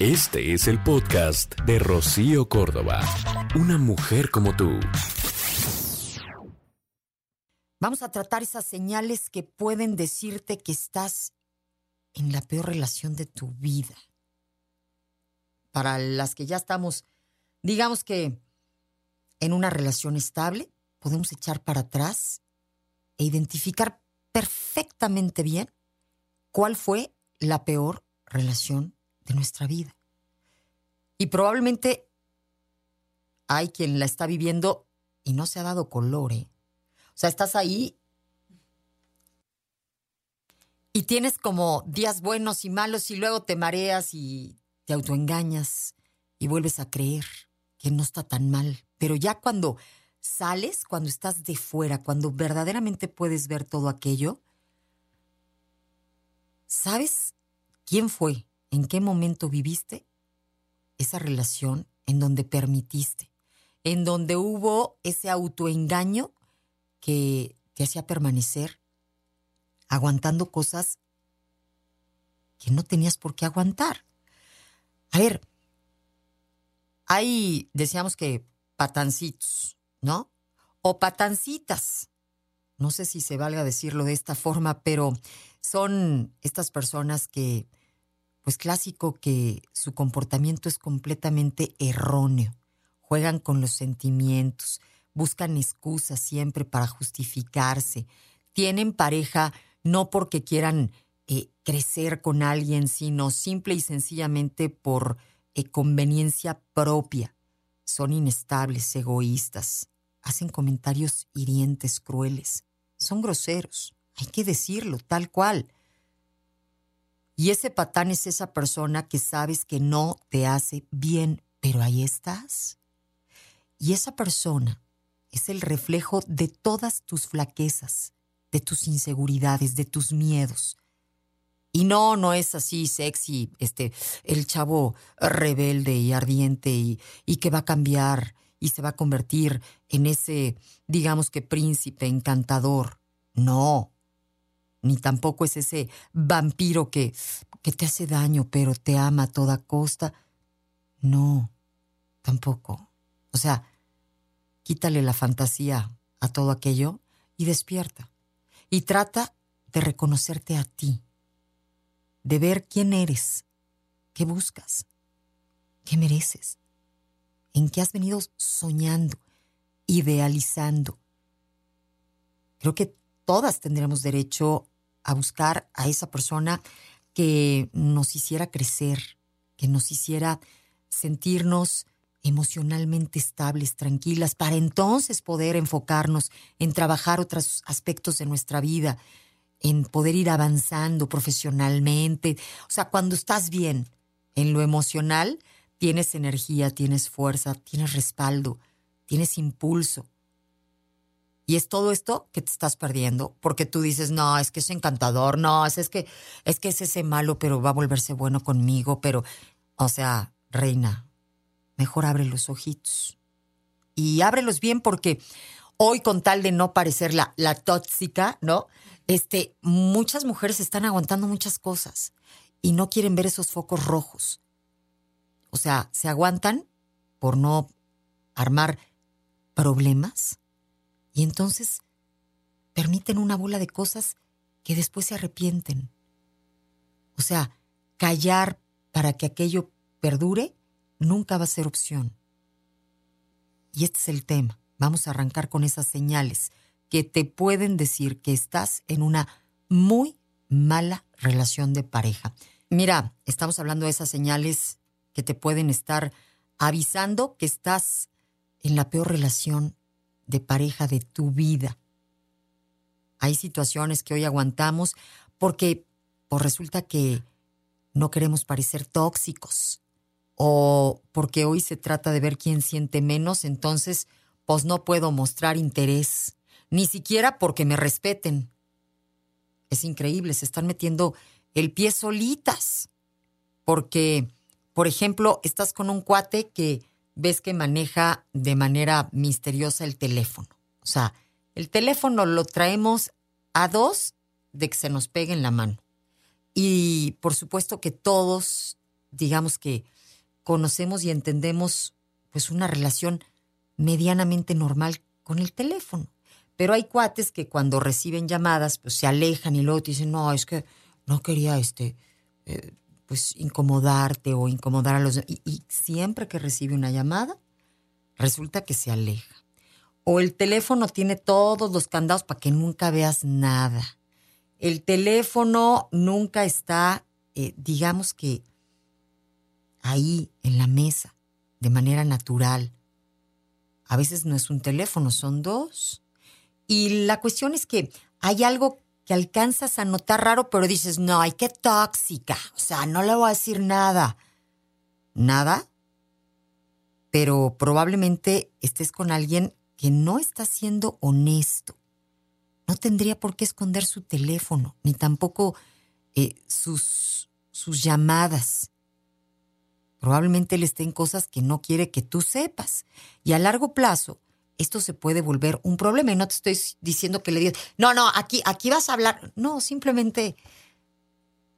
Este es el podcast de Rocío Córdoba. Una mujer como tú. Vamos a tratar esas señales que pueden decirte que estás en la peor relación de tu vida. Para las que ya estamos, digamos que en una relación estable, podemos echar para atrás e identificar perfectamente bien cuál fue la peor relación de nuestra vida. Y probablemente hay quien la está viviendo y no se ha dado color. ¿eh? O sea, estás ahí y tienes como días buenos y malos y luego te mareas y te autoengañas y vuelves a creer que no está tan mal. Pero ya cuando sales, cuando estás de fuera, cuando verdaderamente puedes ver todo aquello, ¿sabes quién fue? ¿En qué momento viviste esa relación en donde permitiste? En donde hubo ese autoengaño que te hacía permanecer aguantando cosas que no tenías por qué aguantar. A ver, hay, decíamos que patancitos, ¿no? O patancitas. No sé si se valga decirlo de esta forma, pero son estas personas que, pues clásico que su comportamiento es completamente erróneo. Juegan con los sentimientos, buscan excusas siempre para justificarse. Tienen pareja no porque quieran eh, crecer con alguien, sino simple y sencillamente por eh, conveniencia propia. Son inestables, egoístas, hacen comentarios hirientes, crueles, son groseros, hay que decirlo tal cual. Y ese patán es esa persona que sabes que no te hace bien, pero ahí estás. Y esa persona es el reflejo de todas tus flaquezas, de tus inseguridades, de tus miedos. Y no, no es así sexy, este, el chavo rebelde y ardiente y, y que va a cambiar y se va a convertir en ese, digamos que príncipe encantador. No, ni tampoco es ese vampiro que, que te hace daño pero te ama a toda costa. No, tampoco. O sea, quítale la fantasía a todo aquello y despierta. Y trata de reconocerte a ti, de ver quién eres, qué buscas, qué mereces, en qué has venido soñando, idealizando. Creo que todas tendremos derecho a buscar a esa persona que nos hiciera crecer, que nos hiciera sentirnos emocionalmente estables, tranquilas, para entonces poder enfocarnos en trabajar otros aspectos de nuestra vida, en poder ir avanzando profesionalmente. O sea, cuando estás bien en lo emocional, tienes energía, tienes fuerza, tienes respaldo, tienes impulso. Y es todo esto que te estás perdiendo, porque tú dices, no, es que es encantador, no, es, es que es que es ese malo, pero va a volverse bueno conmigo, pero, o sea, reina, mejor abre los ojitos. Y ábrelos bien porque hoy con tal de no parecer la, la tóxica, ¿no? Este, muchas mujeres están aguantando muchas cosas y no quieren ver esos focos rojos. O sea, se aguantan por no armar problemas y entonces permiten una bola de cosas que después se arrepienten. O sea, callar para que aquello perdure nunca va a ser opción. Y este es el tema. Vamos a arrancar con esas señales que te pueden decir que estás en una muy mala relación de pareja. Mira, estamos hablando de esas señales que te pueden estar avisando que estás en la peor relación de pareja de tu vida. Hay situaciones que hoy aguantamos porque pues resulta que no queremos parecer tóxicos o porque hoy se trata de ver quién siente menos, entonces pues no puedo mostrar interés, ni siquiera porque me respeten. Es increíble, se están metiendo el pie solitas, porque, por ejemplo, estás con un cuate que ves que maneja de manera misteriosa el teléfono. O sea, el teléfono lo traemos a dos de que se nos pegue en la mano. Y por supuesto que todos digamos que conocemos y entendemos pues una relación medianamente normal con el teléfono. Pero hay cuates que cuando reciben llamadas, pues se alejan y luego te dicen, no, es que no quería este, eh, pues incomodarte o incomodar a los... Y, y siempre que recibe una llamada, resulta que se aleja. O el teléfono tiene todos los candados para que nunca veas nada. El teléfono nunca está, eh, digamos que, ahí en la mesa, de manera natural. A veces no es un teléfono, son dos. Y la cuestión es que hay algo que alcanzas a notar raro, pero dices, no, ay, qué tóxica. O sea, no le voy a decir nada. ¿Nada? Pero probablemente estés con alguien que no está siendo honesto. No tendría por qué esconder su teléfono, ni tampoco eh, sus, sus llamadas. Probablemente le estén cosas que no quiere que tú sepas. Y a largo plazo, esto se puede volver un problema. Y no te estoy diciendo que le digas, no, no, aquí, aquí vas a hablar. No, simplemente,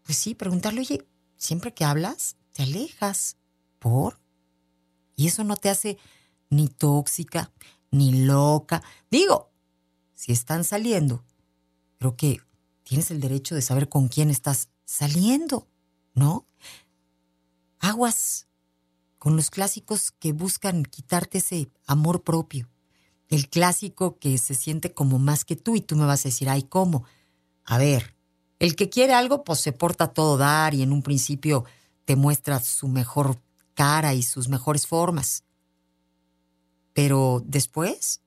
pues sí, preguntarle, oye, siempre que hablas, te alejas. ¿Por? Y eso no te hace ni tóxica, ni loca. Digo, si están saliendo, creo que tienes el derecho de saber con quién estás saliendo, ¿no? Aguas con los clásicos que buscan quitarte ese amor propio. El clásico que se siente como más que tú y tú me vas a decir, ay, ¿cómo? A ver, el que quiere algo, pues se porta todo dar y en un principio te muestra su mejor cara y sus mejores formas. Pero después,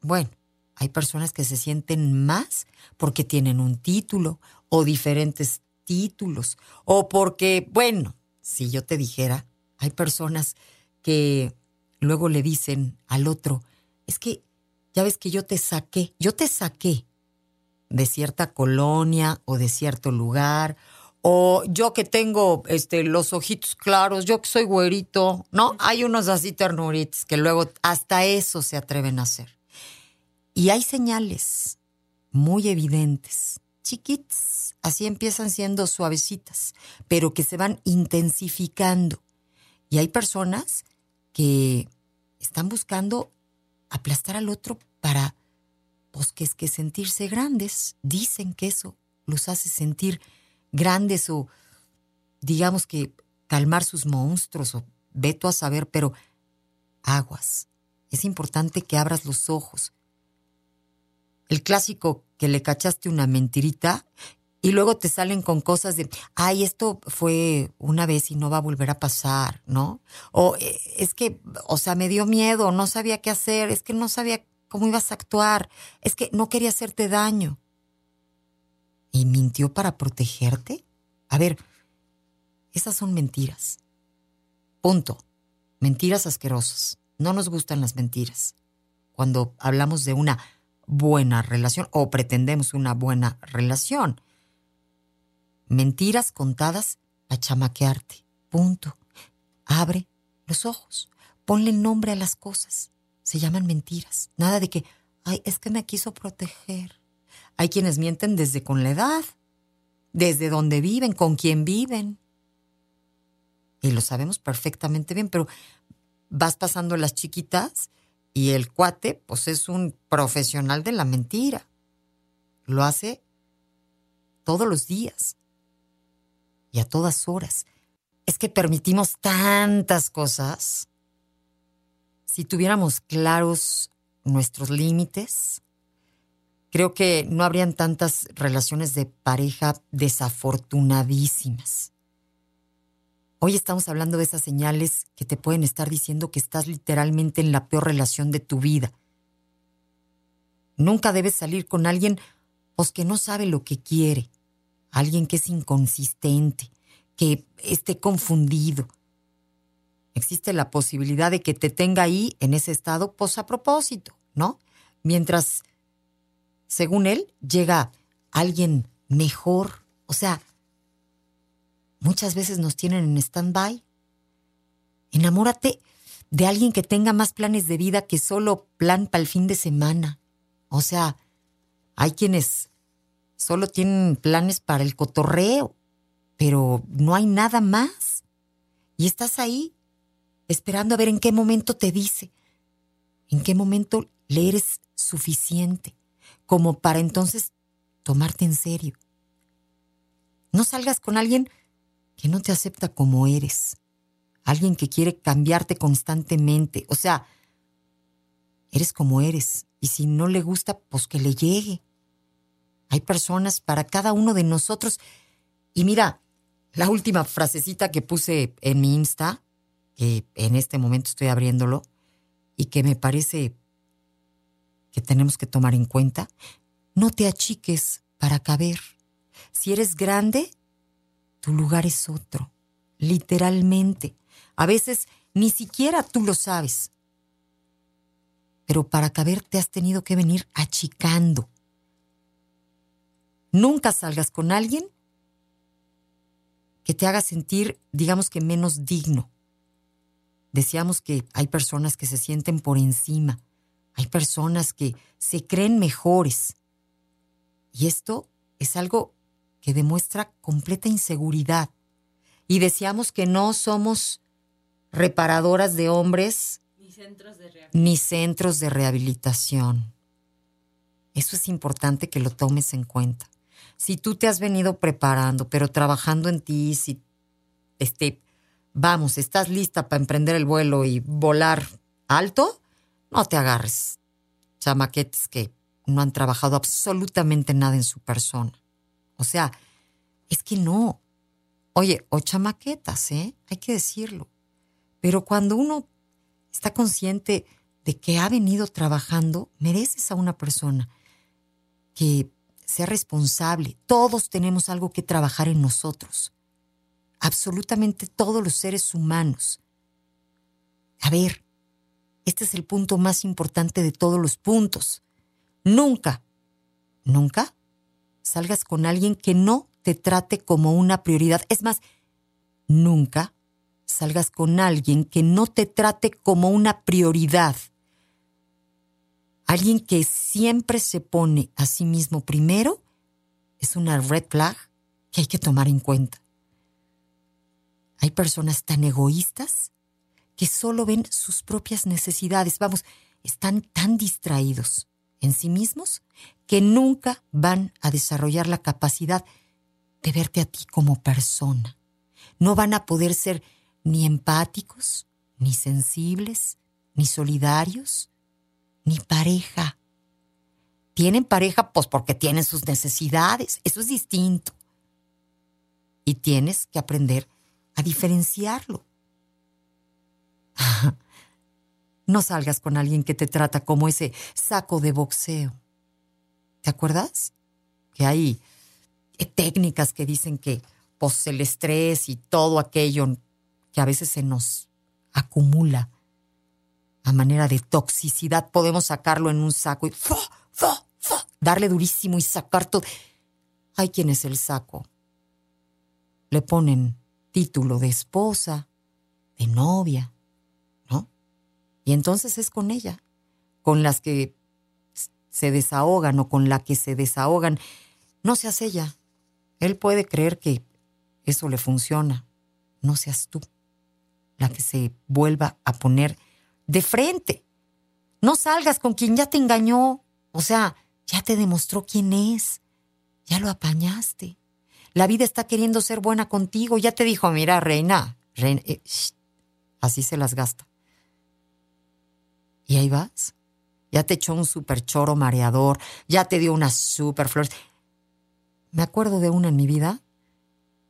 bueno, hay personas que se sienten más porque tienen un título o diferentes títulos o porque, bueno, si yo te dijera, hay personas que luego le dicen al otro, es que ya ves que yo te saqué, yo te saqué de cierta colonia o de cierto lugar, o yo que tengo este, los ojitos claros, yo que soy güerito, ¿no? Hay unos así ternuritos que luego hasta eso se atreven a hacer. Y hay señales muy evidentes, chiquitas, así empiezan siendo suavecitas, pero que se van intensificando. Y hay personas que están buscando aplastar al otro para, pues que es que sentirse grandes. Dicen que eso los hace sentir grandes o, digamos que, calmar sus monstruos o veto a saber, pero aguas. Es importante que abras los ojos. El clásico que le cachaste una mentirita y luego te salen con cosas de, ay, esto fue una vez y no va a volver a pasar, ¿no? O eh, es que, o sea, me dio miedo, no sabía qué hacer, es que no sabía cómo ibas a actuar, es que no quería hacerte daño. ¿Y mintió para protegerte? A ver, esas son mentiras. Punto. Mentiras asquerosas. No nos gustan las mentiras. Cuando hablamos de una buena relación o pretendemos una buena relación mentiras contadas para chamaquearte. Punto. Abre los ojos. Ponle nombre a las cosas. Se llaman mentiras. Nada de que, ay, es que me quiso proteger. Hay quienes mienten desde con la edad, desde donde viven, con quién viven. Y lo sabemos perfectamente bien, pero vas pasando las chiquitas y el cuate, pues es un profesional de la mentira. Lo hace todos los días y a todas horas. Es que permitimos tantas cosas. Si tuviéramos claros nuestros límites, creo que no habrían tantas relaciones de pareja desafortunadísimas. Hoy estamos hablando de esas señales que te pueden estar diciendo que estás literalmente en la peor relación de tu vida. Nunca debes salir con alguien pues, que no sabe lo que quiere alguien que es inconsistente, que esté confundido. Existe la posibilidad de que te tenga ahí en ese estado pues a propósito, ¿no? Mientras, según él, llega alguien mejor. O sea, muchas veces nos tienen en stand-by. Enamórate de alguien que tenga más planes de vida que solo plan para el fin de semana. O sea, hay quienes solo tienen planes para el cotorreo, pero no hay nada más. Y estás ahí, esperando a ver en qué momento te dice, en qué momento le eres suficiente, como para entonces tomarte en serio. No salgas con alguien que no te acepta como eres, alguien que quiere cambiarte constantemente, o sea, eres como eres, y si no le gusta, pues que le llegue. Hay personas para cada uno de nosotros. Y mira, la última frasecita que puse en mi Insta, que en este momento estoy abriéndolo, y que me parece que tenemos que tomar en cuenta, no te achiques para caber. Si eres grande, tu lugar es otro, literalmente. A veces ni siquiera tú lo sabes. Pero para caber te has tenido que venir achicando. Nunca salgas con alguien que te haga sentir, digamos que menos digno. Decíamos que hay personas que se sienten por encima, hay personas que se creen mejores. Y esto es algo que demuestra completa inseguridad. Y decíamos que no somos reparadoras de hombres ni centros de, ni centros de rehabilitación. Eso es importante que lo tomes en cuenta. Si tú te has venido preparando, pero trabajando en ti, si este, vamos, estás lista para emprender el vuelo y volar alto, no te agarres chamaquetes que no han trabajado absolutamente nada en su persona. O sea, es que no. Oye, o chamaquetas, ¿eh? Hay que decirlo. Pero cuando uno está consciente de que ha venido trabajando, mereces a una persona que sea responsable. Todos tenemos algo que trabajar en nosotros. Absolutamente todos los seres humanos. A ver, este es el punto más importante de todos los puntos. Nunca, nunca salgas con alguien que no te trate como una prioridad. Es más, nunca salgas con alguien que no te trate como una prioridad. Alguien que siempre se pone a sí mismo primero es una red flag que hay que tomar en cuenta. Hay personas tan egoístas que solo ven sus propias necesidades. Vamos, están tan distraídos en sí mismos que nunca van a desarrollar la capacidad de verte a ti como persona. No van a poder ser ni empáticos, ni sensibles, ni solidarios, ni pareja. Tienen pareja pues porque tienen sus necesidades, eso es distinto. Y tienes que aprender a diferenciarlo. no salgas con alguien que te trata como ese saco de boxeo. ¿Te acuerdas? Que hay técnicas que dicen que pues, el estrés y todo aquello que a veces se nos acumula a manera de toxicidad, podemos sacarlo en un saco y darle durísimo y sacar todo. Hay quienes el saco le ponen título de esposa, de novia, ¿no? Y entonces es con ella, con las que se desahogan o con la que se desahogan. No seas ella. Él puede creer que eso le funciona. No seas tú la que se vuelva a poner de frente. No salgas con quien ya te engañó. O sea, ya te demostró quién es. Ya lo apañaste. La vida está queriendo ser buena contigo. Ya te dijo, mira, reina, reina. Eh, así se las gasta. Y ahí vas. Ya te echó un super choro mareador. Ya te dio unas super flores. Me acuerdo de una en mi vida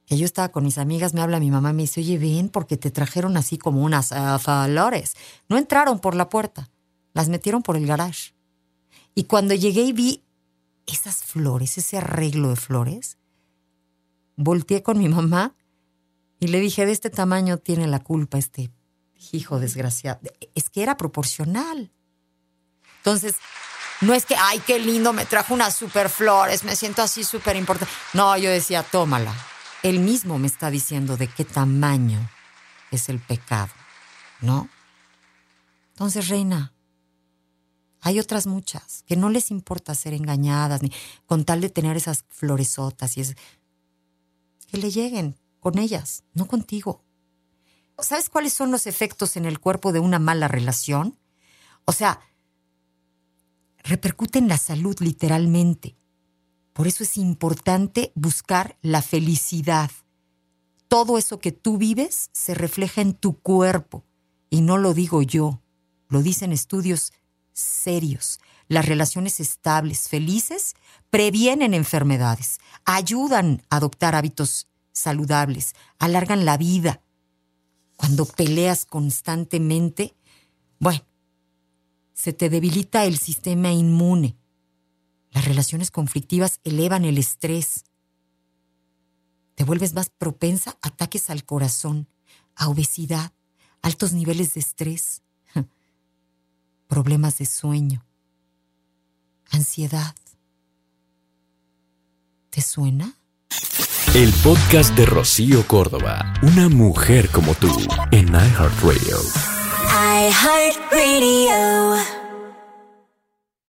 que yo estaba con mis amigas, me habla mi mamá y me dice, oye, ven, porque te trajeron así como unas uh, flores. No entraron por la puerta, las metieron por el garage. Y cuando llegué y vi esas flores, ese arreglo de flores, volteé con mi mamá y le dije, de este tamaño tiene la culpa este hijo desgraciado. Es que era proporcional. Entonces, no es que, ay, qué lindo, me trajo unas super flores, me siento así súper importante. No, yo decía, tómala él mismo me está diciendo de qué tamaño es el pecado, ¿no? Entonces, reina, hay otras muchas que no les importa ser engañadas, ni con tal de tener esas floresotas y es que le lleguen con ellas, no contigo. ¿Sabes cuáles son los efectos en el cuerpo de una mala relación? O sea, repercute en la salud literalmente. Por eso es importante buscar la felicidad. Todo eso que tú vives se refleja en tu cuerpo. Y no lo digo yo, lo dicen estudios serios. Las relaciones estables, felices, previenen enfermedades, ayudan a adoptar hábitos saludables, alargan la vida. Cuando peleas constantemente, bueno, se te debilita el sistema inmune. Las relaciones conflictivas elevan el estrés. Te vuelves más propensa a ataques al corazón, a obesidad, altos niveles de estrés, problemas de sueño, ansiedad. ¿Te suena? El podcast de Rocío Córdoba, una mujer como tú, en iHeartRadio. iHeartRadio.